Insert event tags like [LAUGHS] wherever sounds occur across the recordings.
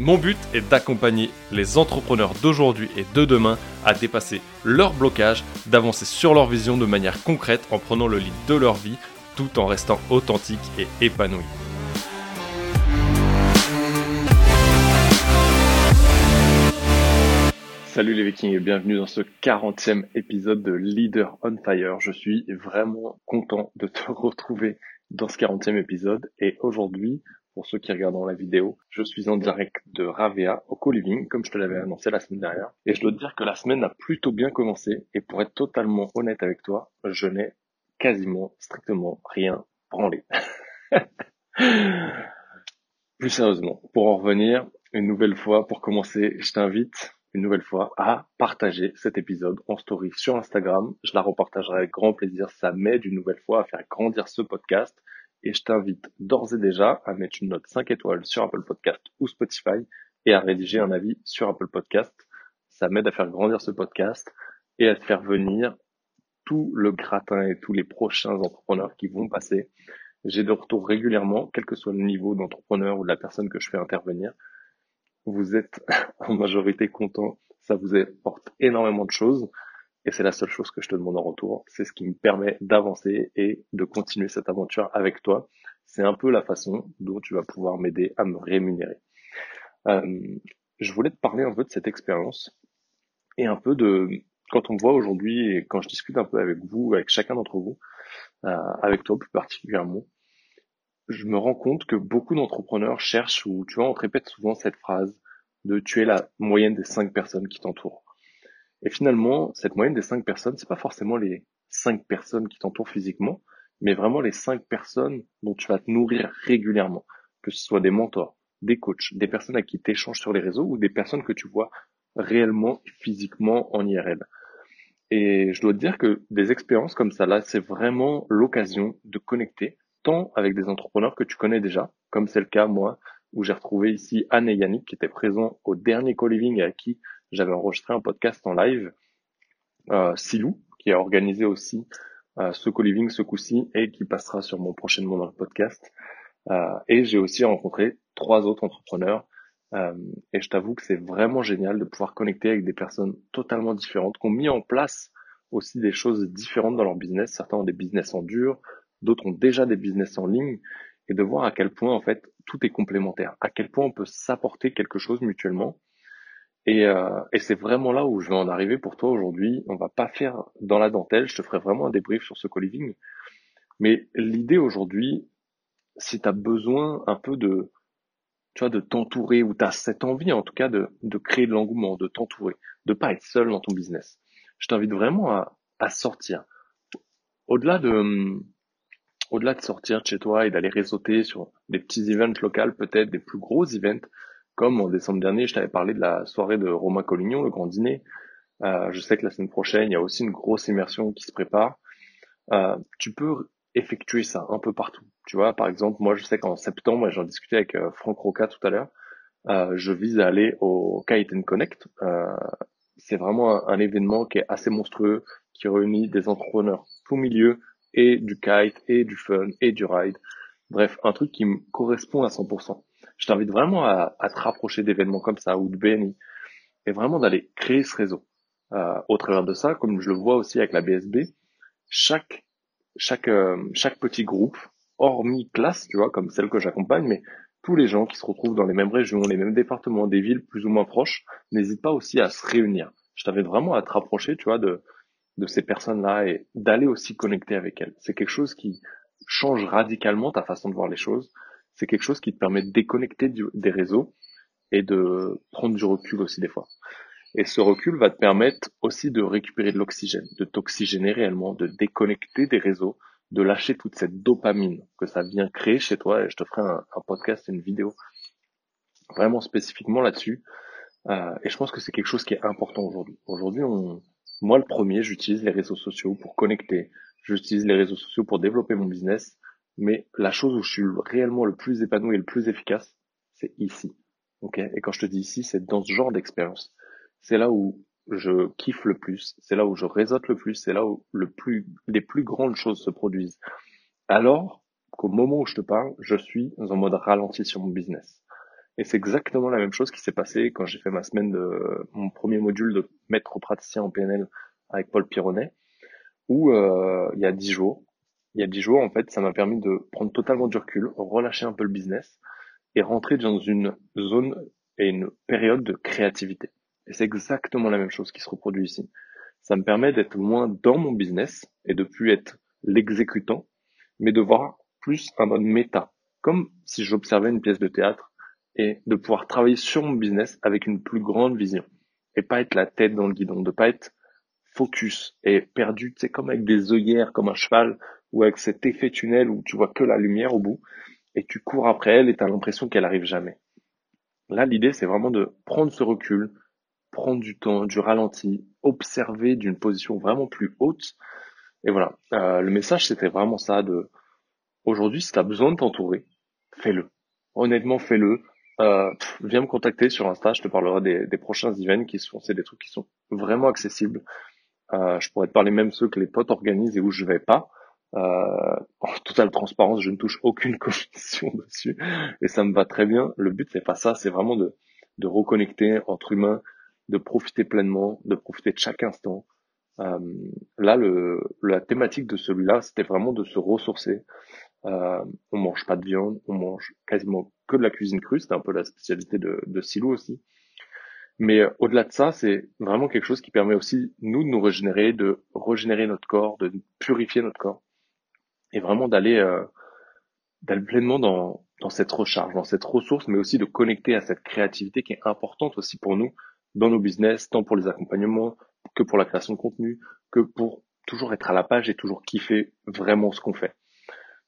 Mon but est d'accompagner les entrepreneurs d'aujourd'hui et de demain à dépasser leurs blocages, d'avancer sur leur vision de manière concrète en prenant le lead de leur vie tout en restant authentique et épanoui. Salut les Vikings et bienvenue dans ce 40e épisode de Leader on Fire. Je suis vraiment content de te [LAUGHS] retrouver dans ce 40e épisode et aujourd'hui pour ceux qui regardent la vidéo, je suis en direct de Ravea au co-living, comme je te l'avais annoncé la semaine dernière. Et je dois te dire que la semaine a plutôt bien commencé. Et pour être totalement honnête avec toi, je n'ai quasiment, strictement rien branlé. [LAUGHS] Plus sérieusement, pour en revenir, une nouvelle fois, pour commencer, je t'invite une nouvelle fois à partager cet épisode en story sur Instagram. Je la repartagerai avec grand plaisir. Ça m'aide une nouvelle fois à faire grandir ce podcast et je t'invite d'ores et déjà à mettre une note 5 étoiles sur Apple Podcast ou Spotify et à rédiger un avis sur Apple Podcast. Ça m'aide à faire grandir ce podcast et à faire venir tout le gratin et tous les prochains entrepreneurs qui vont passer. J'ai de retours régulièrement, quel que soit le niveau d'entrepreneur ou de la personne que je fais intervenir. Vous êtes [LAUGHS] en majorité content, ça vous apporte énormément de choses. Et c'est la seule chose que je te demande en retour. C'est ce qui me permet d'avancer et de continuer cette aventure avec toi. C'est un peu la façon dont tu vas pouvoir m'aider à me rémunérer. Euh, je voulais te parler un peu de cette expérience et un peu de quand on me voit aujourd'hui et quand je discute un peu avec vous, avec chacun d'entre vous, euh, avec toi plus particulièrement, je me rends compte que beaucoup d'entrepreneurs cherchent ou tu vois on te répète souvent cette phrase de tu es la moyenne des cinq personnes qui t'entourent. Et finalement, cette moyenne des cinq personnes, c'est pas forcément les cinq personnes qui t'entourent physiquement, mais vraiment les cinq personnes dont tu vas te nourrir régulièrement, que ce soit des mentors, des coachs, des personnes à qui tu échanges sur les réseaux ou des personnes que tu vois réellement physiquement en IRL. Et je dois te dire que des expériences comme ça là, c'est vraiment l'occasion de connecter tant avec des entrepreneurs que tu connais déjà, comme c'est le cas moi, où j'ai retrouvé ici Anne et Yannick qui étaient présents au dernier co-living et à qui j'avais enregistré un podcast en live. Euh, Silou, qui a organisé aussi euh, ce co-living ce coup-ci et qui passera sûrement prochainement dans le podcast. Euh, et j'ai aussi rencontré trois autres entrepreneurs. Euh, et je t'avoue que c'est vraiment génial de pouvoir connecter avec des personnes totalement différentes, qui ont mis en place aussi des choses différentes dans leur business. Certains ont des business en dur, d'autres ont déjà des business en ligne, et de voir à quel point en fait tout est complémentaire, à quel point on peut s'apporter quelque chose mutuellement et, euh, et c'est vraiment là où je vais en arriver pour toi aujourd'hui. On va pas faire dans la dentelle, je te ferai vraiment un débrief sur ce co-living. Mais l'idée aujourd'hui, si tu as besoin un peu de, tu vois, de t'entourer, ou tu as cette envie en tout cas de, de créer de l'engouement, de t'entourer, de pas être seul dans ton business, je t'invite vraiment à, sortir. Au-delà de, au-delà de sortir de chez toi et d'aller réseauter sur des petits events locaux, peut-être des plus gros events, comme en décembre dernier, je t'avais parlé de la soirée de Romain Collignon, le grand dîner. Euh, je sais que la semaine prochaine, il y a aussi une grosse immersion qui se prépare. Euh, tu peux effectuer ça un peu partout. Tu vois, par exemple, moi, je sais qu'en septembre, j'en discutais avec euh, Franck Roca tout à l'heure, euh, je vise à aller au Kite Connect. Euh, c'est vraiment un, un, événement qui est assez monstrueux, qui réunit des entrepreneurs tout milieu, et du kite, et du fun, et du ride. Bref, un truc qui me correspond à 100% je t'invite vraiment à, à, te rapprocher d'événements comme ça ou de BNI et vraiment d'aller créer ce réseau. Euh, au travers de ça, comme je le vois aussi avec la BSB, chaque chaque euh, chaque petit groupe, hormis classe, tu vois, comme celle que j'accompagne, mais tous les gens qui se retrouvent dans les mêmes régions, les mêmes départements, des villes plus ou moins proches, n'hésitent pas aussi à se réunir. Je t'invite vraiment à te rapprocher, tu vois, de de ces personnes-là et d'aller aussi connecter avec elles. C'est quelque chose qui change radicalement ta façon de voir les choses c'est quelque chose qui te permet de déconnecter des réseaux et de prendre du recul aussi des fois. Et ce recul va te permettre aussi de récupérer de l'oxygène, de t'oxygéner réellement, de déconnecter des réseaux, de lâcher toute cette dopamine que ça vient créer chez toi. Et je te ferai un, podcast, une vidéo vraiment spécifiquement là-dessus. Euh, et je pense que c'est quelque chose qui est important aujourd'hui. Aujourd'hui, on, Moi, le premier, j'utilise les réseaux sociaux pour connecter. J'utilise les réseaux sociaux pour développer mon business. Mais la chose où je suis réellement le plus épanoui et le plus efficace, c'est ici. Ok? Et quand je te dis ici, c'est dans ce genre d'expérience. C'est là où je kiffe le plus. C'est là où je réseaute le plus. C'est là où le plus, les plus grandes choses se produisent. Alors qu'au moment où je te parle, je suis en mode ralenti sur mon business. Et c'est exactement la même chose qui s'est passé quand j'ai fait ma semaine de mon premier module de maître praticien en PNL avec Paul Pironnet, où euh, il y a dix jours, il y a dix jours en fait, ça m'a permis de prendre totalement du recul, relâcher un peu le business et rentrer dans une zone et une période de créativité. Et c'est exactement la même chose qui se reproduit ici. Ça me permet d'être moins dans mon business et de plus être l'exécutant, mais de voir plus un mode méta, comme si j'observais une pièce de théâtre et de pouvoir travailler sur mon business avec une plus grande vision et pas être la tête dans le guidon, de pas être focus et perdu, sais, comme avec des œillères, comme un cheval ou avec cet effet tunnel où tu vois que la lumière au bout et tu cours après elle et tu as l'impression qu'elle arrive jamais. Là, l'idée, c'est vraiment de prendre ce recul, prendre du temps, du ralenti, observer d'une position vraiment plus haute. Et voilà, euh, le message, c'était vraiment ça de aujourd'hui, si tu as besoin de t'entourer, fais-le. Honnêtement, fais-le. Euh, viens me contacter sur Insta, je te parlerai des, des prochains events qui sont, c'est des trucs qui sont vraiment accessibles. Euh, je pourrais te parler même ceux que les potes organisent et où je vais pas. Euh, en totale transparence, je ne touche aucune [LAUGHS] commission dessus et ça me va très bien. Le but c'est pas ça, c'est vraiment de, de reconnecter entre humains, de profiter pleinement, de profiter de chaque instant. Euh, là, le, la thématique de celui-là, c'était vraiment de se ressourcer, euh, on mange pas de viande, on mange quasiment que de la cuisine crue, c'est un peu la spécialité de, de Silo aussi. Mais euh, au-delà de ça, c'est vraiment quelque chose qui permet aussi nous de nous régénérer, de régénérer notre corps, de purifier notre corps, et vraiment d'aller euh, d'aller pleinement dans dans cette recharge, dans cette ressource, mais aussi de connecter à cette créativité qui est importante aussi pour nous dans nos business, tant pour les accompagnements que pour la création de contenu, que pour toujours être à la page et toujours kiffer vraiment ce qu'on fait.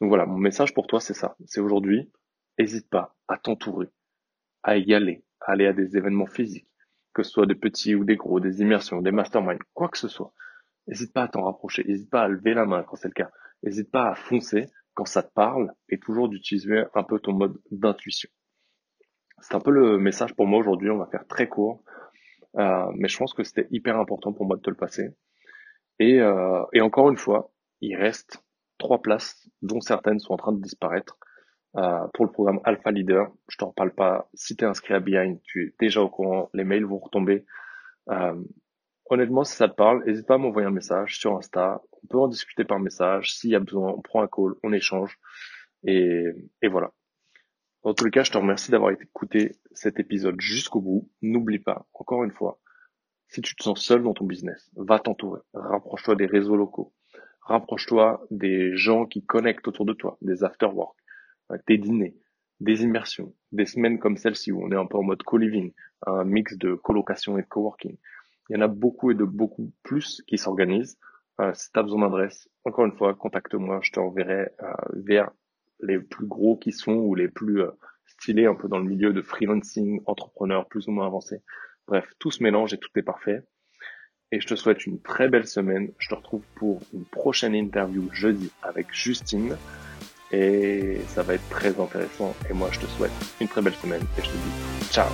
Donc voilà, mon message pour toi, c'est ça. C'est aujourd'hui, n'hésite pas à t'entourer, à y aller, à aller à des événements physiques, que ce soit des petits ou des gros, des immersions, des masterminds, quoi que ce soit. N'hésite pas à t'en rapprocher, n'hésite pas à lever la main quand c'est le cas. N'hésite pas à foncer quand ça te parle et toujours d'utiliser un peu ton mode d'intuition. C'est un peu le message pour moi aujourd'hui, on va faire très court, euh, mais je pense que c'était hyper important pour moi de te le passer. Euh, et encore une fois, il reste trois places, dont certaines sont en train de disparaître. Euh, pour le programme Alpha Leader, je t'en parle pas. Si tu es inscrit à Behind, tu es déjà au courant, les mails vont retomber. Euh, honnêtement, si ça te parle, n'hésite pas à m'envoyer un message sur Insta. On peut en discuter par message. S'il y a besoin, on prend un call, on échange. Et, voilà. Dans tous les cas, je te remercie d'avoir écouté cet épisode jusqu'au bout. N'oublie pas, encore une fois, si tu te sens seul dans ton business, va t'entourer. Rapproche-toi des réseaux locaux rapproche-toi des gens qui connectent autour de toi, des after-work, des dîners, des immersions, des semaines comme celle-ci où on est un peu en mode co-living, un mix de colocation et de coworking. Il y en a beaucoup et de beaucoup plus qui s'organisent. Euh, si tu as besoin d'adresse, encore une fois, contacte-moi, je t'enverrai euh, vers les plus gros qui sont ou les plus euh, stylés un peu dans le milieu de freelancing, entrepreneurs plus ou moins avancés. Bref, tout se mélange et tout est parfait et je te souhaite une très belle semaine. Je te retrouve pour une prochaine interview jeudi avec Justine et ça va être très intéressant. Et moi je te souhaite une très belle semaine et je te dis ciao